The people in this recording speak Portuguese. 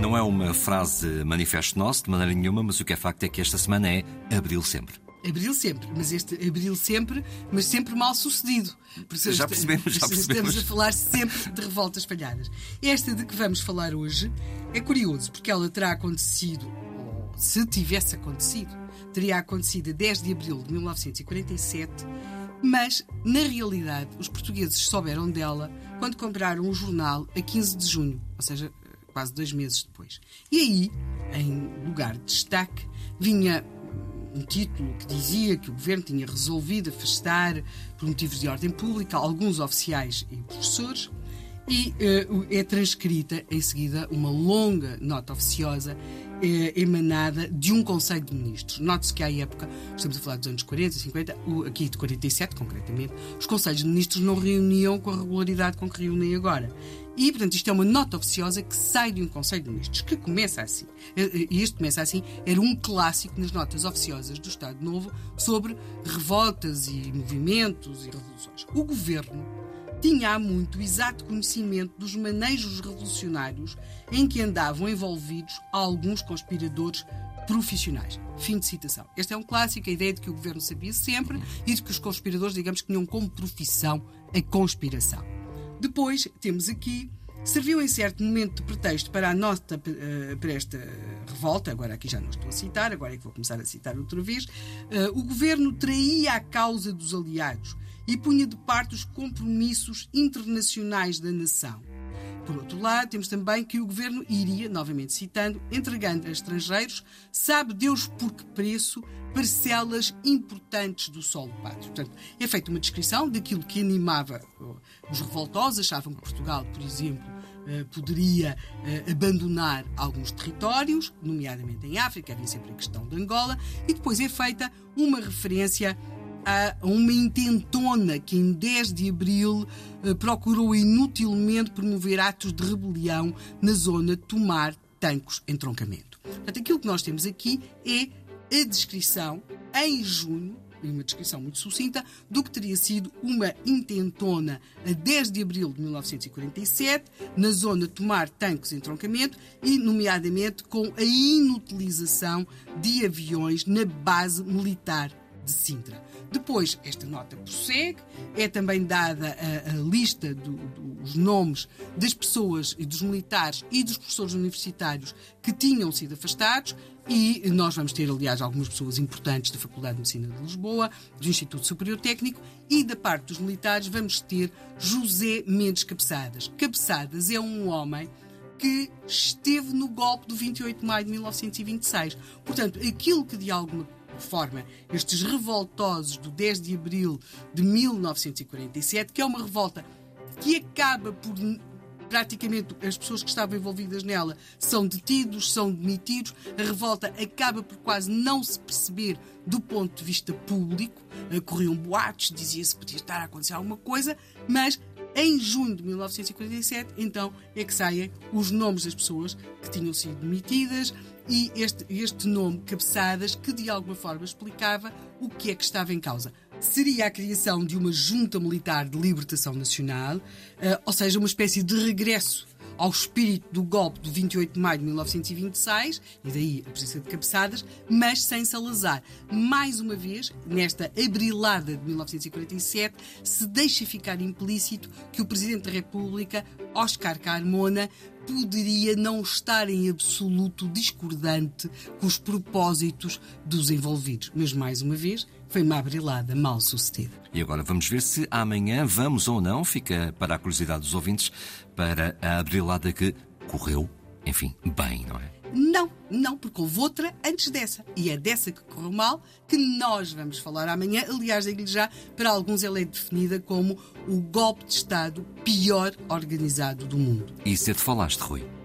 Não é uma frase manifesto nosso de maneira nenhuma, mas o que é facto é que esta semana é Abril Sempre. Abril sempre, mas este abril sempre, mas sempre mal sucedido. Porque já percebemos, já percebemos. Estamos a falar sempre de revoltas falhadas. Esta de que vamos falar hoje é curioso, porque ela terá acontecido, ou se tivesse acontecido, teria acontecido a 10 de abril de 1947, mas, na realidade, os portugueses souberam dela quando compraram o jornal a 15 de junho, ou seja, quase dois meses depois. E aí, em lugar de destaque, vinha um título que dizia que o governo tinha resolvido afastar, por motivos de ordem pública, alguns oficiais e professores, e uh, é transcrita em seguida uma longa nota oficiosa uh, emanada de um Conselho de Ministros. Note-se que à época, estamos a falar dos anos 40, 50, o, aqui de 47 concretamente, os Conselhos de Ministros não reuniam com a regularidade com que reúnem agora. E, portanto, isto é uma nota oficiosa que sai de um Conselho de Ministros, que começa assim. E este começa assim, era um clássico nas notas oficiosas do Estado Novo sobre revoltas e movimentos e revoluções. O governo tinha há muito exato conhecimento dos manejos revolucionários em que andavam envolvidos alguns conspiradores profissionais. Fim de citação. Este é um clássico, a ideia de que o governo sabia sempre e de que os conspiradores, digamos, tinham como profissão a conspiração. Depois temos aqui serviu em certo momento de pretexto para a nota uh, para esta revolta, agora aqui já não estou a citar, agora é que vou começar a citar outra vez, uh, o governo traía a causa dos aliados e punha de parte os compromissos internacionais da nação. Por outro lado, temos também que o governo iria, novamente citando, entregando a estrangeiros, sabe Deus por que preço, parcelas importantes do solo pátrio. Portanto, é feita uma descrição daquilo que animava os revoltosos, achavam que Portugal, por exemplo, eh, poderia eh, abandonar alguns territórios, nomeadamente em África, havia sempre a questão de Angola, e depois é feita uma referência a uma intentona que em 10 de abril eh, procurou inutilmente promover atos de rebelião na zona de Tomar Tancos Entroncamento. Portanto, aquilo que nós temos aqui é a descrição em junho uma descrição muito sucinta do que teria sido uma intentona a 10 de abril de 1947, na zona de Tomar Tancos Entroncamento e, nomeadamente, com a inutilização de aviões na base militar de Sintra. Depois, esta nota prossegue, é também dada a, a lista do, dos nomes das pessoas e dos militares e dos professores universitários que tinham sido afastados e nós vamos ter, aliás, algumas pessoas importantes da Faculdade de Medicina de Lisboa, do Instituto Superior Técnico e da parte dos militares vamos ter José Mendes Cabeçadas. Cabeçadas é um homem que esteve no golpe do 28 de maio de 1926. Portanto, aquilo que de alguma forma estes revoltosos do 10 de abril de 1947, que é uma revolta que acaba por praticamente as pessoas que estavam envolvidas nela são detidos, são demitidos. A revolta acaba por quase não se perceber do ponto de vista público. Corriam boatos, dizia-se que podia estar a acontecer alguma coisa, mas em junho de 1947, então, é que saem os nomes das pessoas que tinham sido demitidas e este, este nome, Cabeçadas, que de alguma forma explicava o que é que estava em causa seria a criação de uma junta militar de libertação nacional, eh, ou seja, uma espécie de regresso ao espírito do golpe do 28 de maio de 1926, e daí a presença de cabeçadas, mas sem Salazar. Mais uma vez, nesta abrilada de 1947, se deixa ficar implícito que o Presidente da República, Oscar Carmona, poderia não estar em absoluto discordante com os propósitos dos envolvidos. Mas, mais uma vez, foi uma abrilada mal sucedida. E agora vamos ver se amanhã vamos ou não, fica para a curiosidade dos ouvintes, para a abrilada que correu, enfim, bem, não é? Não, não, porque houve outra antes dessa. E é dessa que correu mal que nós vamos falar amanhã. Aliás, digo-lhe já, para alguns ela é definida como o golpe de Estado pior organizado do mundo. E cedo falaste, Rui.